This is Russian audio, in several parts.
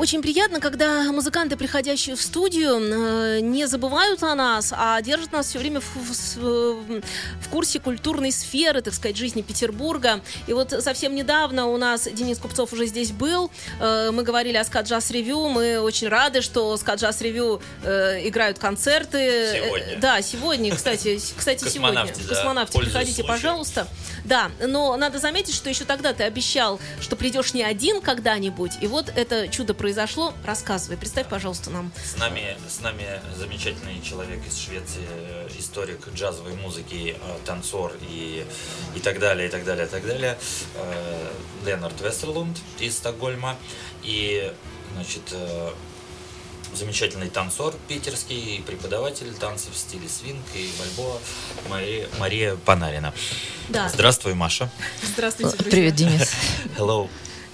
Очень приятно, когда музыканты, приходящие в студию, э, не забывают о нас, а держат нас все время в, в- в курсе культурной сферы, так сказать, жизни Петербурга. И вот совсем недавно у нас Денис Купцов уже здесь был. Э, Мы говорили о Скат Джаз Ревью. Мы очень рады, что Скат Джаз Ревью э, играют концерты. Сегодня. Да, сегодня, кстати, кстати, сегодня. Космонавте, да, приходите, пожалуйста. Да, но надо заметить, что еще тогда ты обещал, что придешь не один когда-нибудь, и вот это чудо произошло. Рассказывай, представь, пожалуйста, нам. С нами, с нами замечательный человек из Швеции, э, историк джазовой музыки, э, танцор и, и так далее, и так далее, и так далее. Э, Ленард Вестерлунд из Стокгольма. И, значит, замечательный танцор питерский, и преподаватель танцев в стиле свинг и бальбоа Мария, Мария Панарина. Да. Здравствуй, Маша. Здравствуйте, друзья. Привет, Денис. Hello,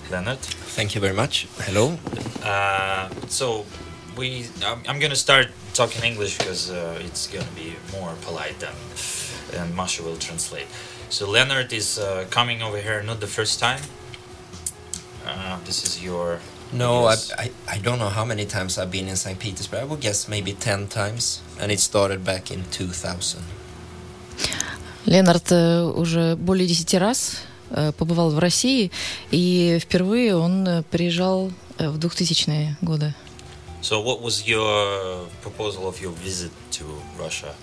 Leonard. Thank you very much. Hello. Uh, so we, I'm, I'm gonna start talking English because uh, it's gonna be more polite than, and Masha will translate. So Leonard is uh, coming over here not the first time. Uh, this is your No, I, yes. I, I don't know how many times I've been in St. Petersburg. I would guess maybe 10 times. And it started back in 2000. Ленард э, уже более 10 раз э, побывал в России, и впервые он э, приезжал э, в 2000-е годы. So what was your proposal of your visit to Russia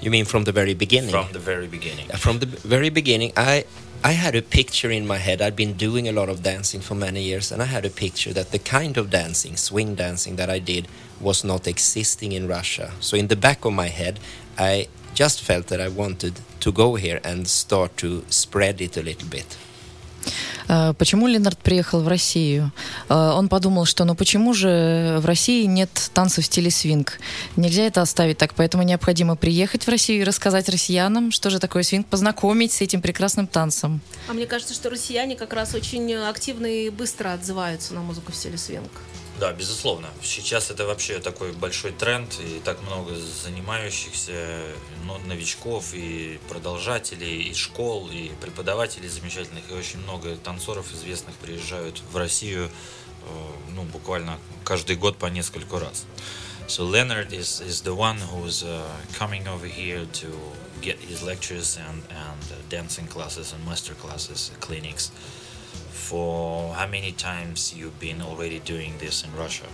You mean from the very beginning? from the very beginning? Uh, From the very beginning, I I had a picture in my head. I'd been doing a lot of dancing for many years, and I had a picture that the kind of dancing, swing dancing, that I did was not existing in Russia. So in the back of my head, I just felt that I wanted to go here and start to spread it a little bit. Э, Почему Ленард приехал в Россию? Э, Он подумал, что ну почему же в России нет танцев в стиле свинг? Нельзя это оставить так, поэтому необходимо приехать в Россию и рассказать россиянам, что же такое свинг, познакомить с этим прекрасным танцем. А мне кажется, что россияне как раз очень активно и быстро отзываются на музыку в стиле свинг. Да, безусловно. Сейчас это вообще такой большой тренд, и так много занимающихся ну, новичков, и продолжателей, и школ, и преподавателей замечательных, и очень много танцоров известных приезжают в Россию, э, ну, буквально каждый год по нескольку раз. So Leonard is, is the one who's uh, coming over here to get his lectures and, and uh, dancing classes and master classes, clinics. For how many times you've been already doing this in Russia?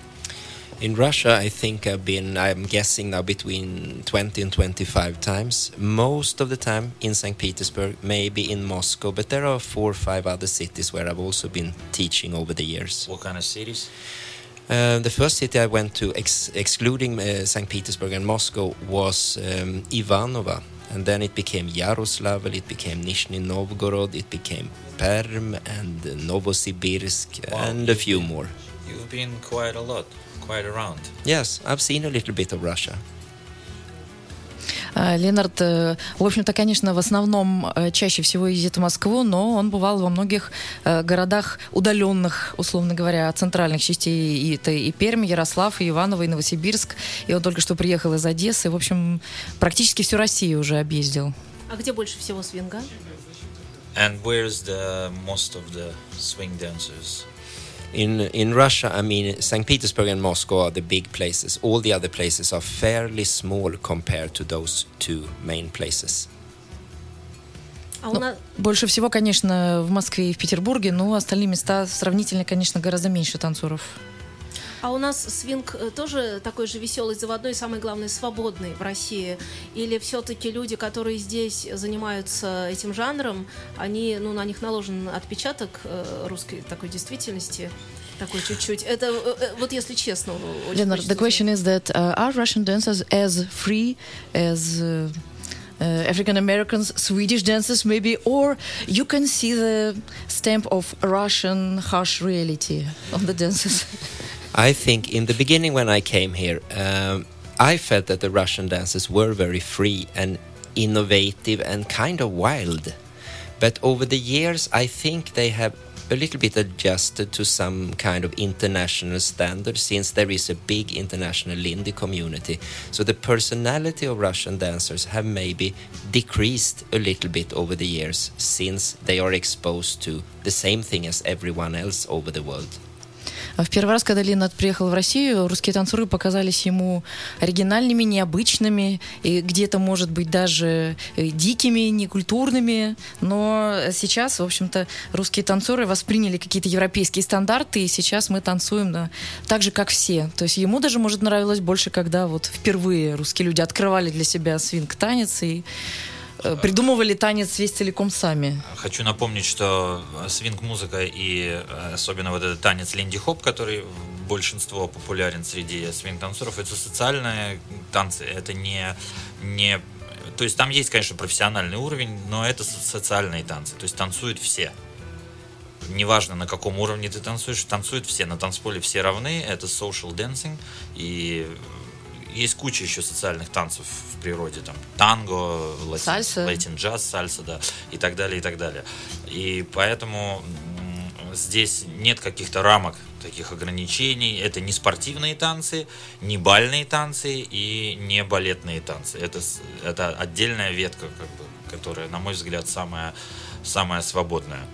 In Russia, I think I've been, I'm guessing now, between 20 and 25 times. Most of the time in St. Petersburg, maybe in Moscow, but there are four or five other cities where I've also been teaching over the years. What kind of cities? Uh, the first city I went to, ex- excluding uh, St. Petersburg and Moscow, was um, Ivanova. And then it became Yaroslavl, it became Nizhny Novgorod, it became Perm and Novosibirsk, Wow, and a few more. You've been quite a lot, quite around. Yes, I've seen a little bit of Russia. А, Ленард, э, в общем-то, конечно, в основном э, чаще всего ездит в Москву, но он бывал во многих э, городах удаленных, условно говоря, от центральных частей. И это и Пермь, Ярослав, и Иваново, и Новосибирск. И он только что приехал из Одессы. В общем, практически всю Россию уже объездил. А где больше всего свинга? And where's the most of the swing dancers? In in Russia, I mean, St. Petersburg and Moscow are the big places. All the other places are fairly small compared to those two main places. А у Ну, нас... Больше всего, конечно, в Москве и в Петербурге, но остальные места сравнительно, конечно, гораздо меньше танцоров. А у нас свинг э, тоже такой же веселый, заводной, и самое главное, свободный в России? Или все-таки люди, которые здесь занимаются этим жанром, они, ну, на них наложен отпечаток э, русской такой действительности, такой чуть-чуть. Это э, вот если честно. хочется the question is that uh, are Russian dancers as free as uh, uh, African Americans, Swedish dancers, maybe, or you can see the stamp of Russian harsh reality on the dancers? I think in the beginning when I came here, um, I felt that the Russian dancers were very free and innovative and kind of wild. But over the years, I think they have a little bit adjusted to some kind of international standard since there is a big international Lindy community. So the personality of Russian dancers have maybe decreased a little bit over the years since they are exposed to the same thing as everyone else over the world. В первый раз, когда Ленат приехал в Россию, русские танцоры показались ему оригинальными, необычными, и где-то, может быть, даже э, дикими, некультурными. Но сейчас, в общем-то, русские танцоры восприняли какие-то европейские стандарты, и сейчас мы танцуем да, так же, как все. То есть ему даже, может, нравилось больше, когда вот впервые русские люди открывали для себя свинг-танец и придумывали танец весь целиком сами. Хочу напомнить, что свинг-музыка и э, особенно вот этот танец Линди Хоп, который большинство популярен среди свинг-танцоров, это социальные танцы, это не, не... То есть там есть, конечно, профессиональный уровень, но это со- социальные танцы, то есть танцуют все. Неважно, на каком уровне ты танцуешь, танцуют все. На танцполе все равны, это social dancing, и есть куча еще социальных танцев в природе, там танго, латин, джаз, сальса, да, и так далее, и так далее. И поэтому здесь нет каких-то рамок, таких ограничений. Это не спортивные танцы, не бальные танцы и не балетные танцы. Это, это отдельная ветка, как бы, которая, на мой взгляд, самая, самая свободная.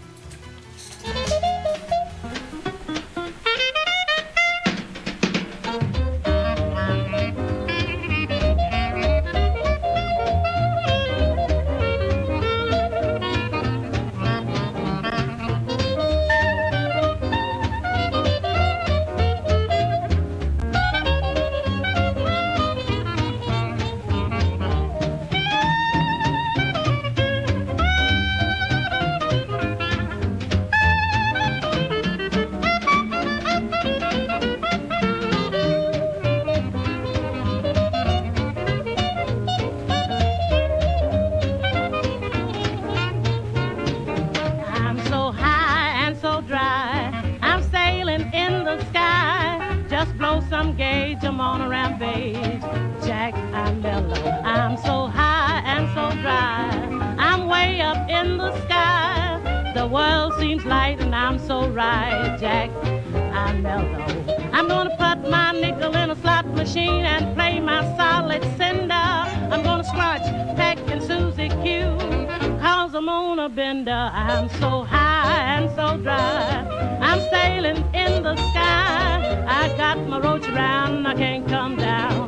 Machine and play my solid cinder. I'm gonna scratch Peck and Susie Q. Cause I'm on a bender. I'm so high and so dry. I'm sailing in the sky. I got my roach around. I can't come down.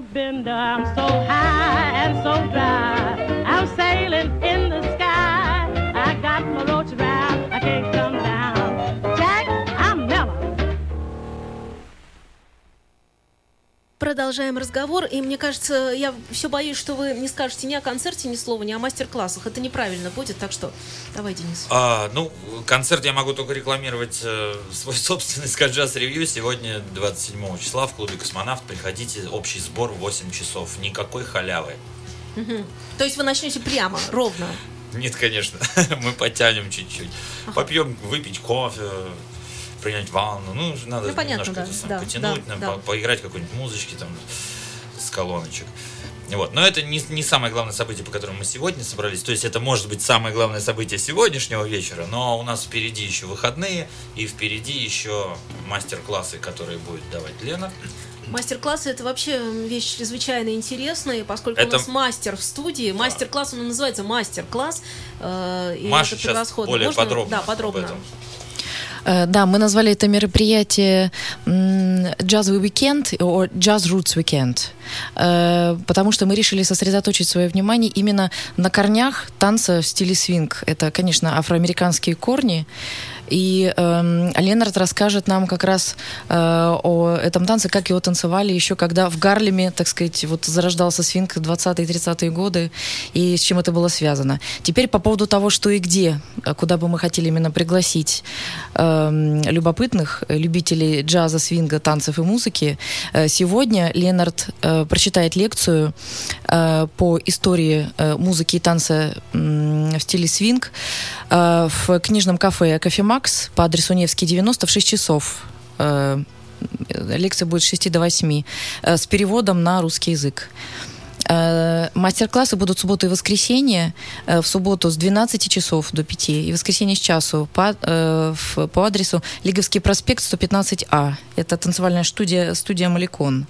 Bender. I'm so high and so dry. Продолжаем разговор, и мне кажется, я все боюсь, что вы не скажете ни о концерте, ни слова, ни о мастер-классах. Это неправильно будет, так что давай, Денис. А, ну, концерт я могу только рекламировать э, свой собственный Скаджаз ревью. Сегодня, 27 числа, в клубе Космонавт. Приходите, общий сбор в 8 часов. Никакой халявы. То есть вы начнете прямо, ровно. Нет, конечно. Мы потянем чуть-чуть. Попьем, выпить кофе, принять ванну. Ну, надо Ну, понятно, немножко да, это сам да, потянуть, да, на- да. по- поиграть какой-нибудь музычки там с колоночек. Вот. Но это не, не самое главное событие, по которому мы сегодня собрались. То есть это может быть самое главное событие сегодняшнего вечера, но у нас впереди еще выходные и впереди еще мастер-классы, которые будет давать Лена Мастер-классы это вообще вещь чрезвычайно интересная, поскольку Это- у нас мастер в студии. Мастер-класс, он называется мастер-класс. э, и Маша это сейчас более Можно? подробно Да, об подробно. этом. Э, Да, мы назвали это мероприятие «Джазовый уикенд» or «Jazz Roots Weekend», потому что мы решили сосредоточить свое внимание именно на корнях танца в стиле свинг. Это, конечно, афроамериканские корни, и эм, Ленард расскажет нам как раз э, о этом танце, как его танцевали еще когда в Гарлеме, так сказать, вот зарождался свинг в 20-е 30-е годы, и с чем это было связано. Теперь по поводу того, что и где, э, куда бы мы хотели именно пригласить эм, любопытных э, любителей джаза, свинга, танцев и музыки. Э, Сегодня Ленард э, прочитает лекцию э, по истории э, музыки и танца м, в стиле свинг э, в книжном кафе «Кофе Макс» по адресу Невский, 90 в 6 часов. Э, Лекция будет с 6 до 8 э, с переводом на русский язык. Э, Мастер-классы будут субботу и воскресенье. Э, В субботу с 12 часов до 5 и воскресенье с часу по, э, по адресу Лиговский проспект 115А. Это танцевальная студия, студия «Маликон».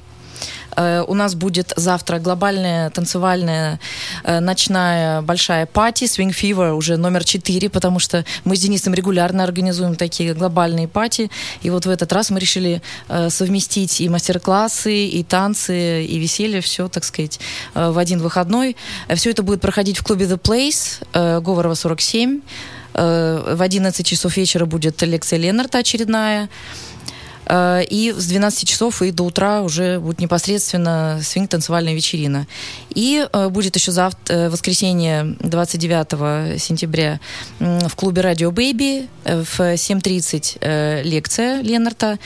Э, У нас будет завтра глобальная танцевальная э, ночная большая пати Swing Fever уже номер 4, потому что мы с Денисом регулярно организуем такие глобальные пати. И вот в этот раз мы решили э, совместить и мастер-классы, и танцы, и веселье, все, так сказать, в один выходной. Все это будет проходить в клубе The Place, Говорова 47. Э, В 11 часов вечера будет лекция Ленарта очередная. Э, И с 12 часов и до утра уже будет непосредственно свинг-танцевальная вечерина. И э, будет еще завтра, воскресенье 29 сентября в клубе «Радио Бэйби» э, в 7.30 э, лекция Ленарта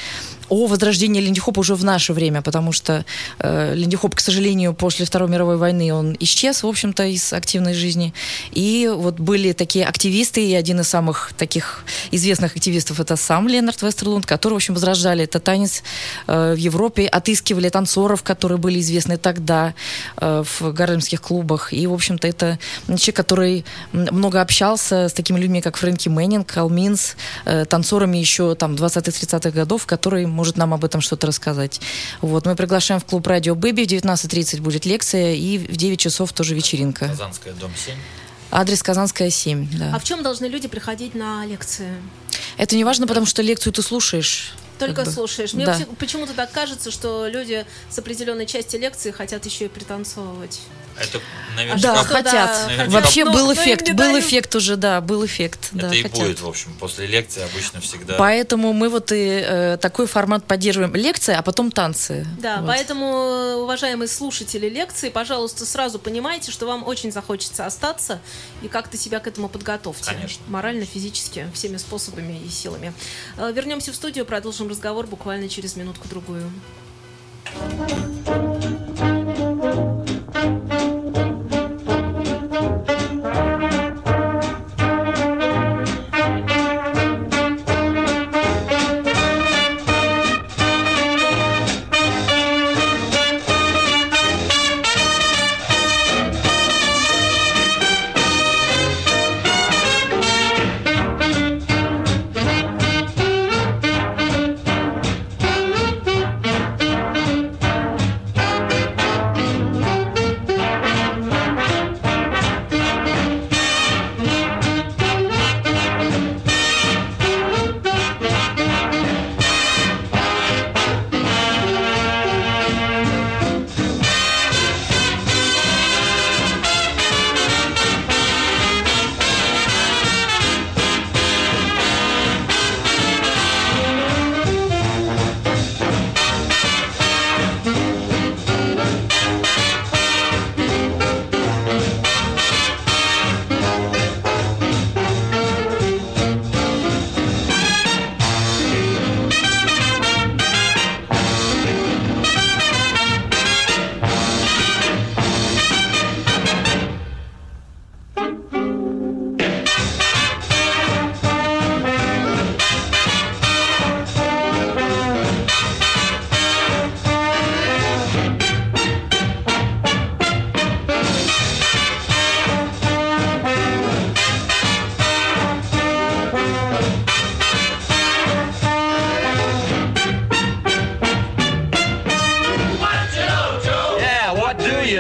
о возрождении линди-хопа уже в наше время, потому что э, линди-хоп, к сожалению, после Второй мировой войны он исчез, в общем-то, из активной жизни. И вот были такие активисты, и один из самых таких известных активистов это сам Ленард Вестерлунд, который, в общем, возрождали этот танец э, в Европе, отыскивали танцоров, которые были известны тогда э, в гарлемских клубах. И, в общем-то, это человек, который много общался с такими людьми, как Фрэнки Мэннинг, Ал Минс, э, танцорами еще там 20-30-х годов, который может нам об этом что-то рассказать. Вот, мы приглашаем в клуб «Радио Бэби», в 19.30 будет лекция, и в 9 часов тоже вечеринка. Казанская, дом 7. Адрес Казанская, 7, да. А в чем должны люди приходить на лекции? Это не важно, потому что лекцию ты слушаешь. Только как бы. слушаешь. Мне Да. почему- почему-то так кажется, что люди с определенной части лекции хотят еще и пританцовывать. Это Да, наверняка что хотят. да, хотят. Вообще Но- был но эффект, был дают. эффект уже, да, был эффект. это да, и хотят. будет, в общем, после лекции обычно всегда. Поэтому мы вот и э, такой формат поддерживаем. Лекция, а потом танцы. Да, Вот. поэтому, уважаемые слушатели лекции, пожалуйста, сразу понимайте, что вам очень захочется остаться и как-то себя к этому подготовьте. Конечно. Морально, физически, всеми способами и силами. Э, Вернемся в студию, продолжим разговор буквально через минутку-другую. you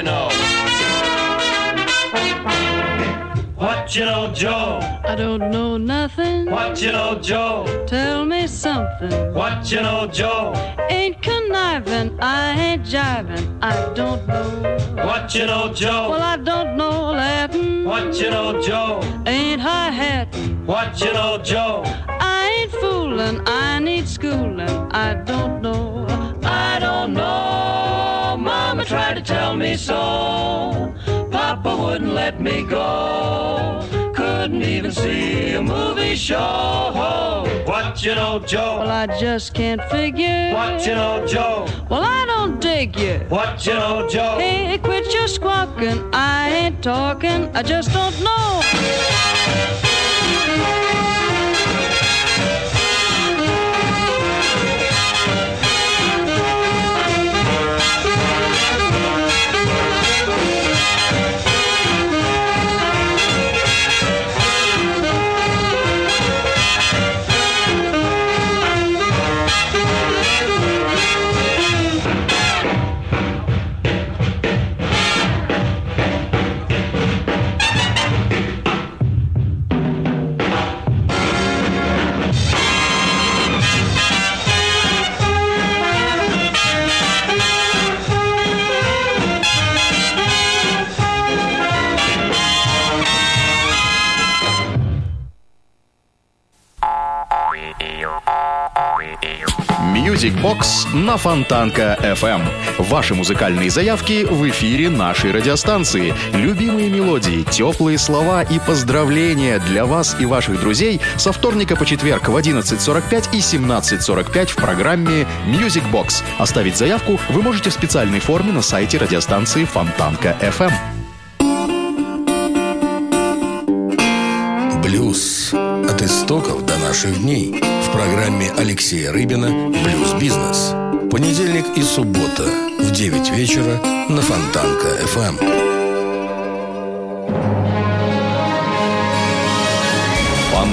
know? What you know, Joe? I don't know nothing. What you know, Joe? Tell me something. What you know, Joe? Ain't conniving, I ain't jiving, I don't know. What you know, Joe? Well, I don't know Latin. What you know, Joe? Ain't high hatting. What you know, Joe? I ain't fooling, I need schooling, I don't know. I don't know. To tell me so. Papa wouldn't let me go. Couldn't even see a movie show. What you know, Joe? Well, I just can't figure. What you know, Joe? Well, I don't dig you. What you know, Joe? Hey, quit your squawking. I ain't talking. I just don't know. На Фонтанка FM. Ваши музыкальные заявки в эфире нашей радиостанции. Любимые мелодии, теплые слова и поздравления для вас и ваших друзей со вторника по четверг в 11.45 и 17.45 в программе Music Box. Оставить заявку вы можете в специальной форме на сайте радиостанции Фонтанка FM. Блюз. От истоков до наших дней. В программе Алексея Рыбина «Блюз-бизнес». Понедельник и суббота в 9 вечера на Фонтанка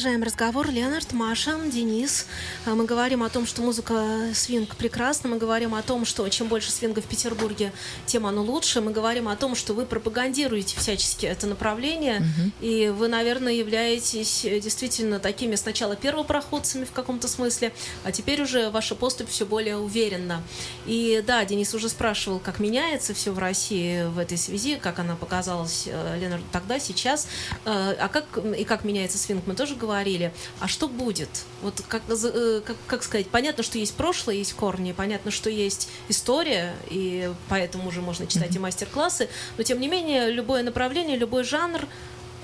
Продолжаем разговор. Леонард, Маша, Денис. А, Мы говорим о том, что музыка свинг прекрасна. Мы говорим о том, что чем больше свинга в Петербурге, тем оно лучше. Мы говорим о том, что вы пропагандируете всячески это направление. И вы, наверное, являетесь э, действительно такими сначала первопроходцами в каком-то смысле, а теперь уже ваша поступь все более уверенна. И да, Денис уже спрашивал, как меняется все в России в этой связи, как она показалась э, Ленарду тогда, сейчас. Э, А как и как меняется свинг, мы тоже говорили. А что будет? Вот как, э, как, как сказать, понятно, что есть прошлое, есть корни, понятно, что есть история, и поэтому уже можно читать и мастер-классы, но тем не менее любое направление, любой жанр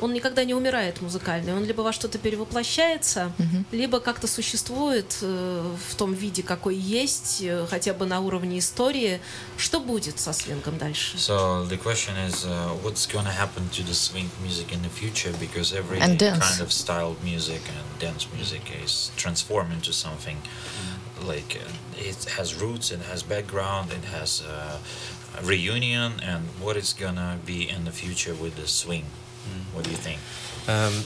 он никогда не умирает музыкальный. Он либо во что-то перевоплощается, либо как-то существует э, в том виде, какой есть, э, хотя бы на уровне истории. Что будет со свингом дальше? So the question is, uh, what's going to happen to the swing music in the future? Because every And dance. kind of style of music and dance music is transformed into something like uh, it has roots, it has background, it has uh, reunion, and what is gonna be in the future with the swing? What do you think? Um,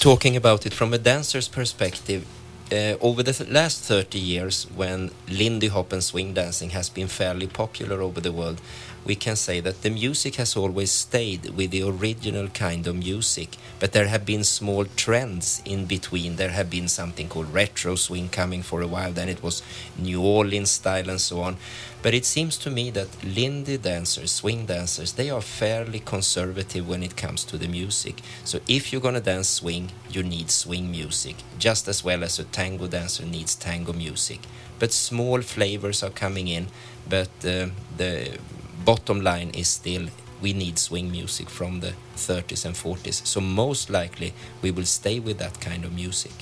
talking about it from a dancer's perspective, uh, over the th- last 30 years, when Lindy Hop and swing dancing has been fairly popular over the world, we can say that the music has always stayed with the original kind of music, but there have been small trends in between. There have been something called retro swing coming for a while, then it was New Orleans style and so on. But it seems to me that Lindy dancers, swing dancers, they are fairly conservative when it comes to the music. So if you're gonna dance swing, you need swing music, just as well as a tango dancer needs tango music. But small flavors are coming in, but uh, the bottom line is still we need swing music from the 30s and 40s. So most likely we will stay with that kind of music.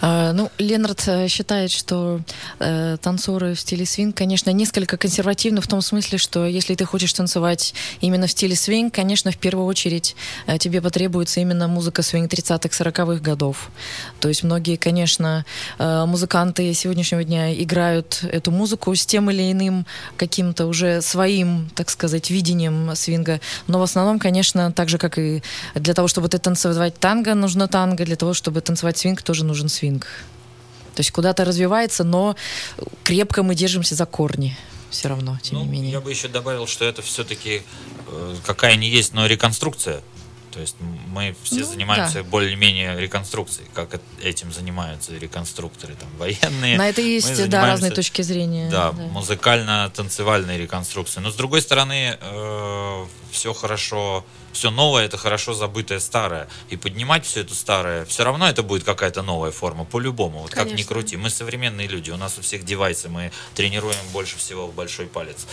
А, ну, Ленард э, считает, что э, танцоры в стиле свинг, конечно, несколько консервативны в том смысле, что если ты хочешь танцевать именно в стиле свинг, конечно, в первую очередь э, тебе потребуется именно музыка свинг 30-х, 40-х годов. То есть многие, конечно, э, музыканты сегодняшнего дня играют эту музыку с тем или иным каким-то уже своим, так сказать, видением свинга. Но в основном, конечно, так же, как и для того, чтобы ты танцевать танго, нужно танго, для того, чтобы танцевать свинг, тоже нужен свинг. То есть куда-то развивается, но крепко мы держимся за корни все равно, тем Ну, не менее. Я бы еще добавил, что это все-таки какая не есть, но реконструкция. То есть мы все Ну, занимаемся да. более-менее реконструкцией, как эт- этим занимаются реконструкторы, там, военные. На это Мы есть, да, занимаемся- разные точки зрения. Да, музыкально-танцевальной реконструкции. Но с другой стороны, все хорошо, все новое это хорошо забытое старое. И поднимать все это старое, все равно это будет какая-то новая форма, по-любому. Вот как ни Конечно. крути. Мы современные люди, у нас у всех девайсы, мы тренируем больше всего в большой палец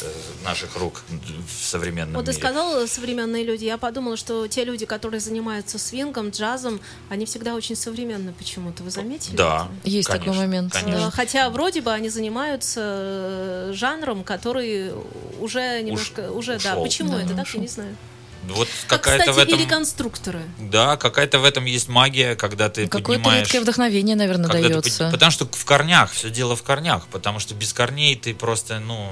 э, наших рук в современном Вот ты мире. сказал современные люди, я подумала, что те люди, которые занимаются свингом, джазом, они всегда очень современны почему-то. Вы заметили? Да, это? Есть такой конечно, момент, Конечно. Э, Хотя вроде бы они занимаются э, жанром, который уже немножко, уже, да. ушел. Почему Да, это так, ушел. я не знаю. Вот Как, какая-то кстати, в этом... и реконструкторы. Да, какая-то в этом есть магия, когда ты Какое-то поднимаешь... редкое вдохновение, наверное, Когда ты дается. под- Потому что в корнях, все дело в корнях, потому что без корней ты просто, ну,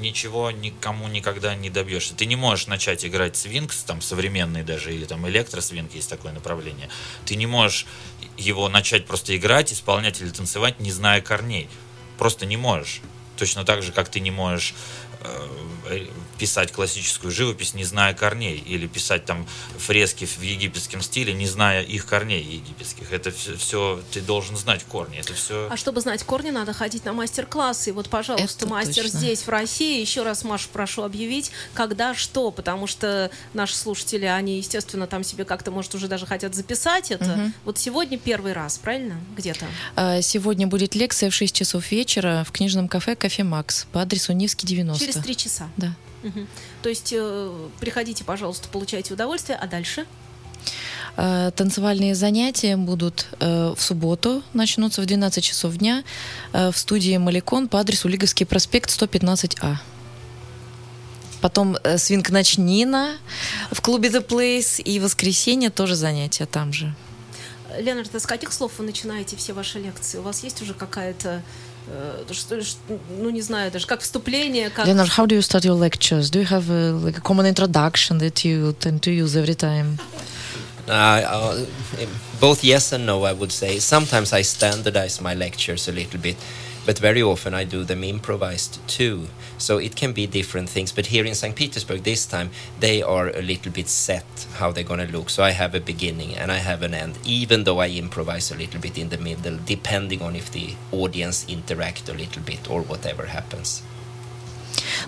ничего никому никогда не добьешься. Ты не можешь начать играть свинг, там, современный даже, или там электросвинг, есть такое направление. Ты не можешь его начать просто играть, исполнять или танцевать, не зная корней. Просто не можешь. Точно так же, как ты не можешь писать классическую живопись, не зная корней, или писать там фрески в египетском стиле, не зная их корней египетских. Это все, ты должен знать корни. Это все. А чтобы знать корни, надо ходить на мастер-классы. И вот, пожалуйста, Это мастер точно. здесь, в России. Еще раз, Машу, прошу объявить, когда что, потому что наши слушатели, они, естественно, там себе как-то, может, уже даже хотят записать это. Вот сегодня первый раз, правильно? Где-то. А, Сегодня будет лекция в 6 часов вечера в книжном кафе «Кофе Макс» по адресу Невский, 90. Через три часа. Да. Мгм. То есть э, приходите, пожалуйста, получайте удовольствие, а дальше? Э, Танцевальные занятия будут э, в субботу, начнутся в 12 часов дня э, в студии «Маликон» по адресу Лиговский проспект 115А. Потом свинг ночнина в клубе The Place и воскресенье тоже занятия там же. Леонард, а с каких слов вы начинаете все ваши лекции? У вас есть уже какая-то, ну не знаю, даже как вступление, как... Leonard, how do you start your lectures? Do you have a, like a common introduction that you tend to use every time? Uh, uh, both yes and no, I would say. Sometimes I standardize my lectures a little bit, but very often I do them improvised too. So it can be different things. But here in St. Petersburg this time, they are a little bit set how they're going to look. So I have a beginning and I have an end, even though I improvise a little bit in the middle, depending on if the audience interact a little bit or whatever happens.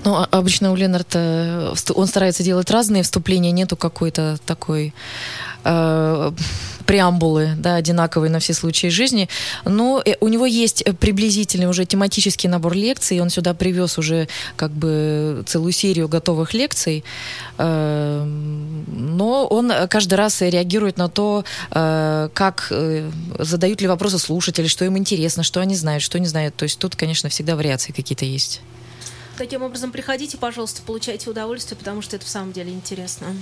Ну, а- обычно у Ленарта всту- он старается делать разные вступления, нету какой-то такой э, преамбулы, да, одинаковой на все случаи жизни. Но э, у него есть э, приблизительный уже тематический набор лекций, он сюда привез уже как бы целую серию готовых лекций, Э, но он каждый раз реагирует на то, э, как э, задают ли вопросы слушатели, что им интересно, что они знают, что не знают. То есть тут, конечно, всегда вариации какие-то есть. Таким образом, приходите, пожалуйста, получайте удовольствие, потому что это в самом деле интересно.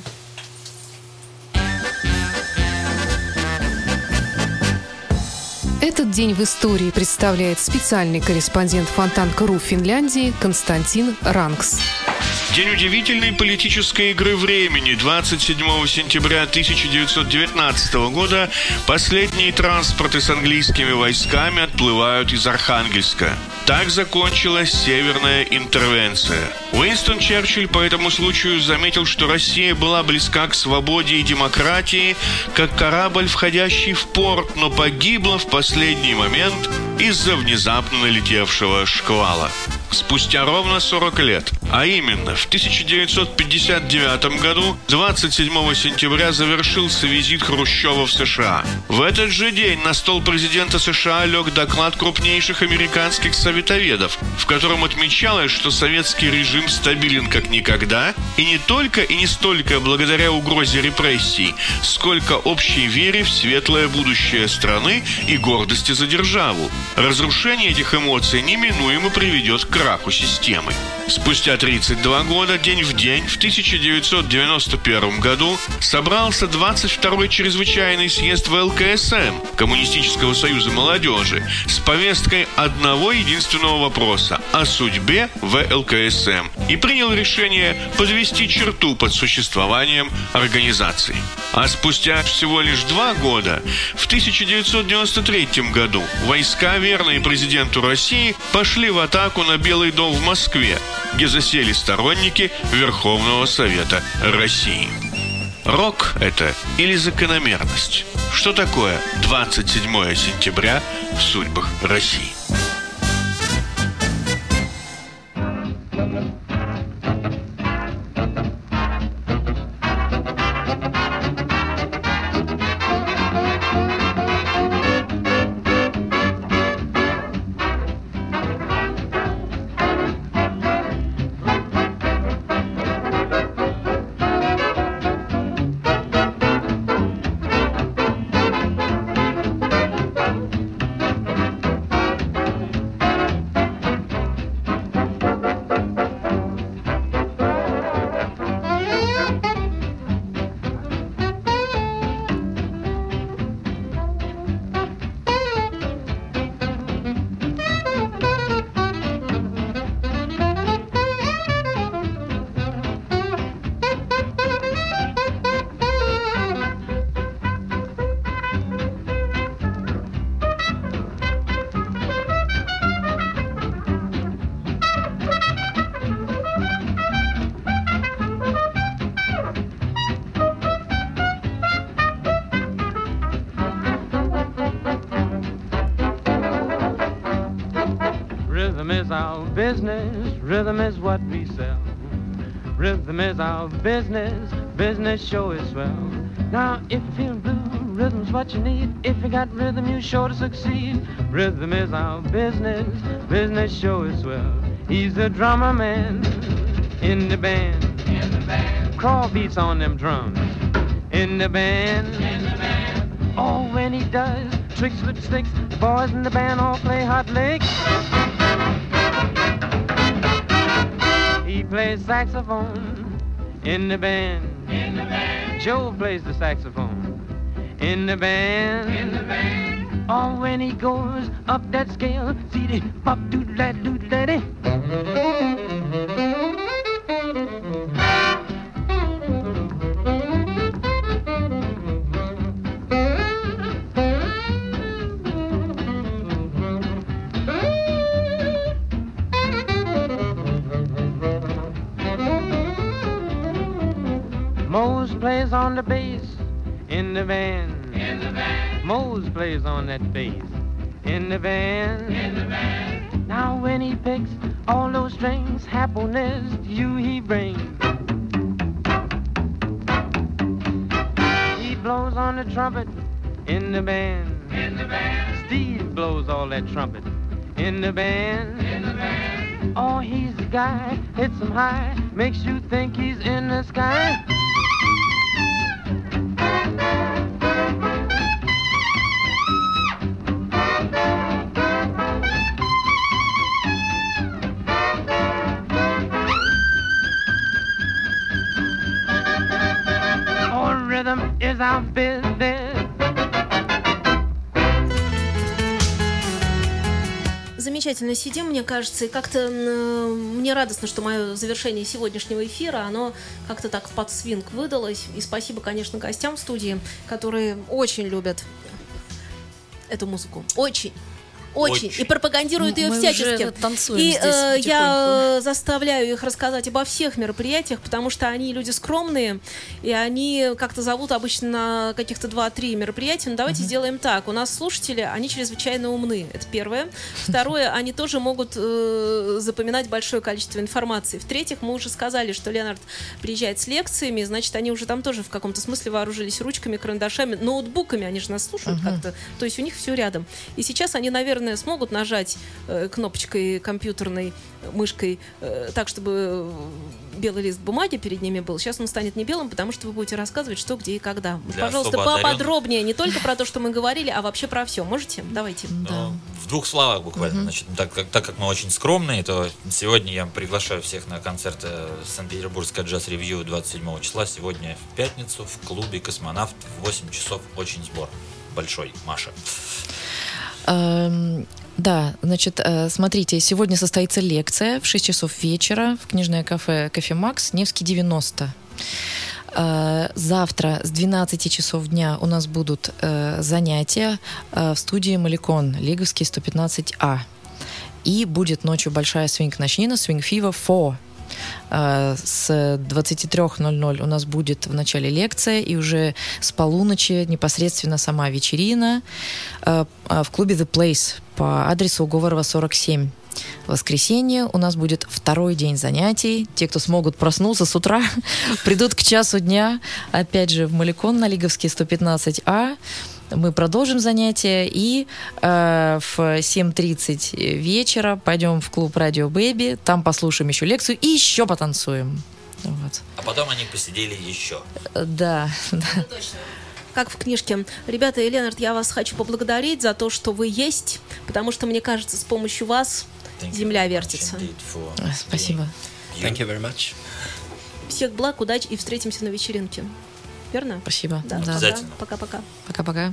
Этот день в истории представляет специальный корреспондент Фонтанка.ру Финляндии Константин Ранкс. День удивительной политической игры времени. 27 сентября 1919 года последние транспорты с английскими войсками отплывают из Архангельска. Так закончилась северная интервенция. Уинстон Черчилль по этому случаю заметил, что Россия была близка к свободе и демократии, как корабль, входящий в порт, но погибла в последний момент из-за внезапно налетевшего шквала. Спустя ровно 40 лет, а именно в 1959 году, 27 сентября завершился визит Хрущева в США. В этот же день на стол президента США лег доклад крупнейших американских советоведов, в котором отмечалось, что советский режим стабилен как никогда, и не только и не столько благодаря угрозе репрессий, сколько общей вере в светлое будущее страны и гордости за державу. Разрушение этих эмоций неминуемо приведет к краху системы. Спустя 32 года, день в день, в 1991 году, собрался 22-й чрезвычайный съезд ВЛКСМ, Коммунистического союза молодежи, с повесткой одного единственного вопроса о судьбе ВЛКСМ и принял решение подвести черту под существованием организации. А спустя всего лишь два года, в 1993 году, войска, верные президенту России, пошли в атаку на Белый дом в Москве, где засели сторонники Верховного Совета России. Рок – это или закономерность? Что такое 27 сентября в судьбах России? Rhythm is what we sell. Rhythm is our business, business show is swell. Now, if you feel blue, rhythm's what you need. If you got rhythm, you sure to succeed. Rhythm is our business, business show is swell. He's the drummer man in the band. In the band. Crawl beats on them drums in the band. In the band. Oh, when he does tricks with sticks, the boys in the band all play hot licks. Plays saxophone in the band. In the band. Joe plays the saxophone in the band. In the band. Oh, when he goes up that scale, see the pop doo la doo daddy. Mose plays on the bass in the band. In the band. Mose plays on that bass in the band. In the band. Now when he picks all those strings, happiness to you he brings. He blows on the trumpet in the band. In the band. Steve blows all that trumpet in the band. In the band. Oh, he's the guy, hits him high, makes you think he's in the sky. Our business. Замечательно сидим, мне кажется, и как-то м, мне радостно, что мое завершение сегодняшнего эфира, оно как-то так под свинг выдалось. И спасибо, конечно, гостям в студии, которые очень любят эту музыку. Очень. Очень. Очень. И пропагандируют ее Мы всячески. уже танцуем И здесь э, я заставляю их рассказать обо всех мероприятиях, потому что они люди скромные, и они как-то зовут обычно на каких-то 2-3 мероприятия. Ну, давайте сделаем так. У нас слушатели, они чрезвычайно умны. Это первое. Второе, они тоже могут э, запоминать большое количество информации. В-третьих, мы уже сказали, что Леонард приезжает с лекциями, значит, они уже там тоже в каком-то смысле вооружились ручками, карандашами, ноутбуками, они же нас слушают как-то. То есть у них все рядом. И сейчас они, наверное, смогут нажать э, кнопочкой компьютерной, э, мышкой, э, так, чтобы белый лист бумаги перед ними был. Сейчас он станет не белым, потому что вы будете рассказывать, что, где и когда. Для Пожалуйста, поподробнее, не только про то, что мы говорили, а вообще про все. Можете? Давайте. Ну, в двух словах буквально. Значит, так, как, так как мы очень скромные, то сегодня я приглашаю всех на концерт Санкт-Петербургская джаз-ревью 27 числа. Сегодня в пятницу в клубе «Космонавт» в 8 часов. Очень сбор. Большой. Маша. Эм, Да, значит, э, смотрите, сегодня состоится лекция в 6 часов вечера в книжное кафе «Кофе Макс», Невский 90. Э, Завтра с 12 часов дня у нас будут э, занятия в студии «Маликон», Лиговский 115А. И будет ночью большая свинг-ночнина, Swing Fever 4. Э, С 23.00 у нас будет в начале лекция, и уже с полуночи непосредственно сама вечерина э, э, в клубе The Place по адресу Уговорова 47. В воскресенье у нас будет второй день занятий. Те, кто смогут проснуться с утра, придут к часу дня, опять же, в Маликон на Лиговский 115А. Мы продолжим занятия и э, в 7.30 вечера пойдем в клуб Радио Бэби, там послушаем еще лекцию и еще потанцуем. Вот. А потом они посидели еще. Э, Да, да. Как в книжке. Ребята, и Ленард, я вас хочу поблагодарить за то, что вы есть, потому что, мне кажется, с помощью вас земля вертится. Э, Спасибо. Thank you very much. Всех благ, удачи и встретимся на вечеринке. Верно? Спасибо. Да, Да. пока. Пока-пока. Пока-пока.